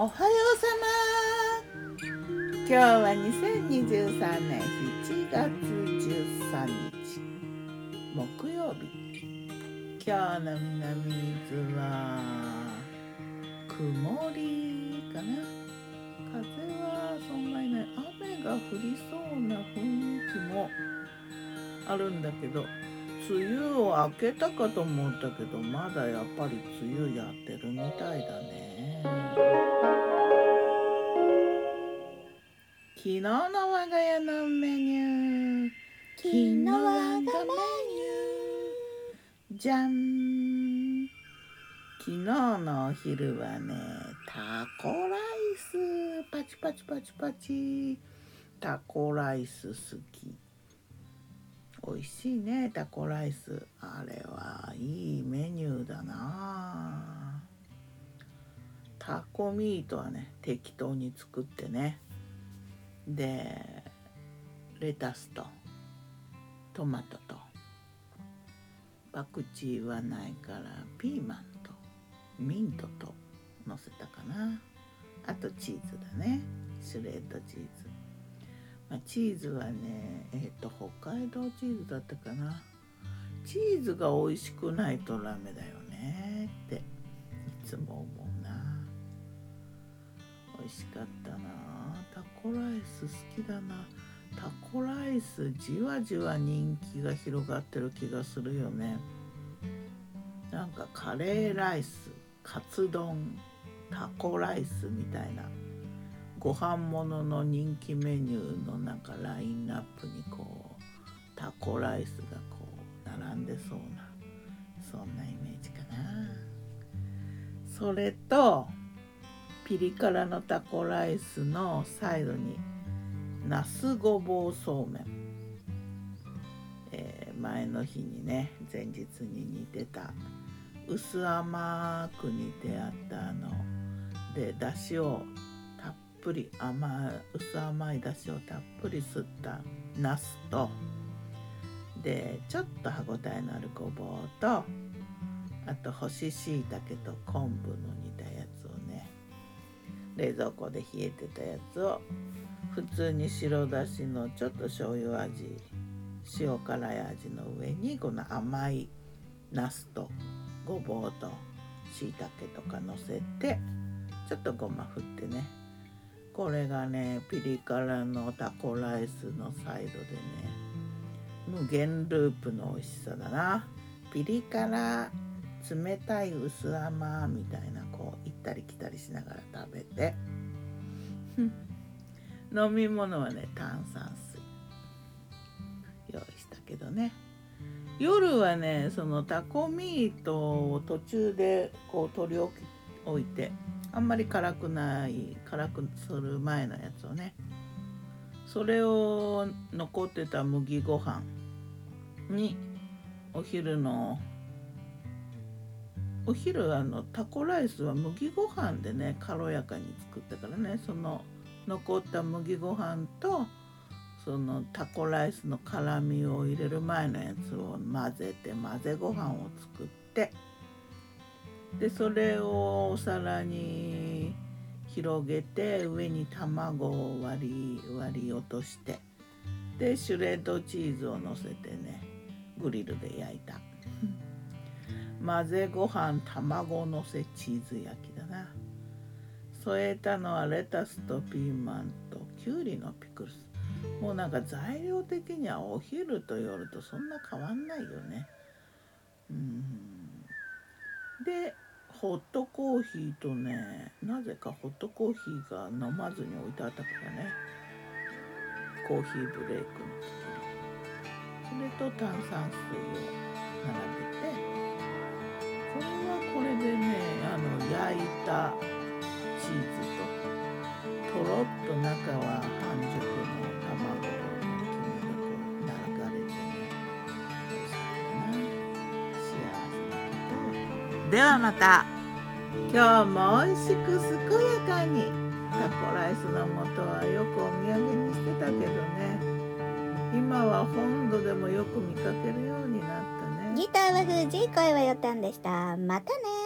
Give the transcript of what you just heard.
おはようさま。今日は2023年7月13日木曜日今日の南伊豆は曇りかな。風はそんなにない雨が降りそうな雰囲気もあるんだけど梅雨を明けたかと思ったけどまだやっぱり梅雨やってるみたいだね。昨日の我が家のメニュー。昨日我がメニュー。じゃん昨日のお昼はねタコライス。パチパチパチパチ。タコライス好き。美味しいねタコライス。あれはいいメニューだなタコミートはね適当に作ってね。でレタスとトマトとパクチーはないからピーマンとミントとのせたかな。あとチーズだね。シュレードチーズ。まあ、チーズはねえっ、ー、と北海道チーズだったかな。チーズが美味しくないとダメだよねっていつも思う。味しかったな。タコライス好きだな。タコライスじわじわ人気が広がってる気がするよね。なんかカレーライスカツ丼タコライスみたいな。ご飯物の人気メニューのなんかラインナップにこうタコライスがこう並んでそうなそんなイメージかな。それとピリ辛のタコライスのサイドにナスごぼうそうめん、えー、前の日にね前日に煮てた薄甘く煮てあったあのでだしをたっぷり甘薄甘いだしをたっぷり吸ったナスとでちょっと歯ごたえのあるごぼうとあと干し椎茸と昆布の煮たやつ。冷蔵庫で冷えてたやつを普通に白だしのちょっと醤油味塩辛い味の上にこの甘いナスとごぼうとしいたけとかのせてちょっとごま振ってね。これがねピリ辛のタコライスのサイドでね。無限ループの美味しさだな。ピリ辛。冷たい薄甘みたいなこう行ったり来たりしながら食べて。飲み物はね炭酸水。用意したけどね。夜はねそのタコミートを途中でこう取り置いてあんまり辛くない辛くする前のやつをね。それを残ってた麦ご飯にお昼のお昼あのタコライスは麦ご飯でね軽やかに作ったからねその残った麦ご飯とそのタコライスの辛みを入れる前のやつを混ぜて混ぜご飯を作ってでそれをお皿に広げて上に卵を割り割り落としてでシュレッドチーズをのせてねグリルで焼いた。混ぜご飯卵のせチーズ焼きだな。添えたのはレタスとピーマンときゅうりのピクルス。もうなんか材料的にはお昼と夜とそんな変わんないよね。うん。でホットコーヒーとねなぜかホットコーヒーが飲まずに置いてあったからね。コーヒーブレイクの時に。それと炭酸水を並べてこれはこれでねあの焼いたチーズととろっと中は半熟の卵と黄身がこう流れてね美味しかったな幸せなこと。ではまた今日も美味しく健やかにタコライスの素はよくお土産にしてたけどね。今は本土でもよく見かけるようになったギターは藤井声はよたんでした。またね。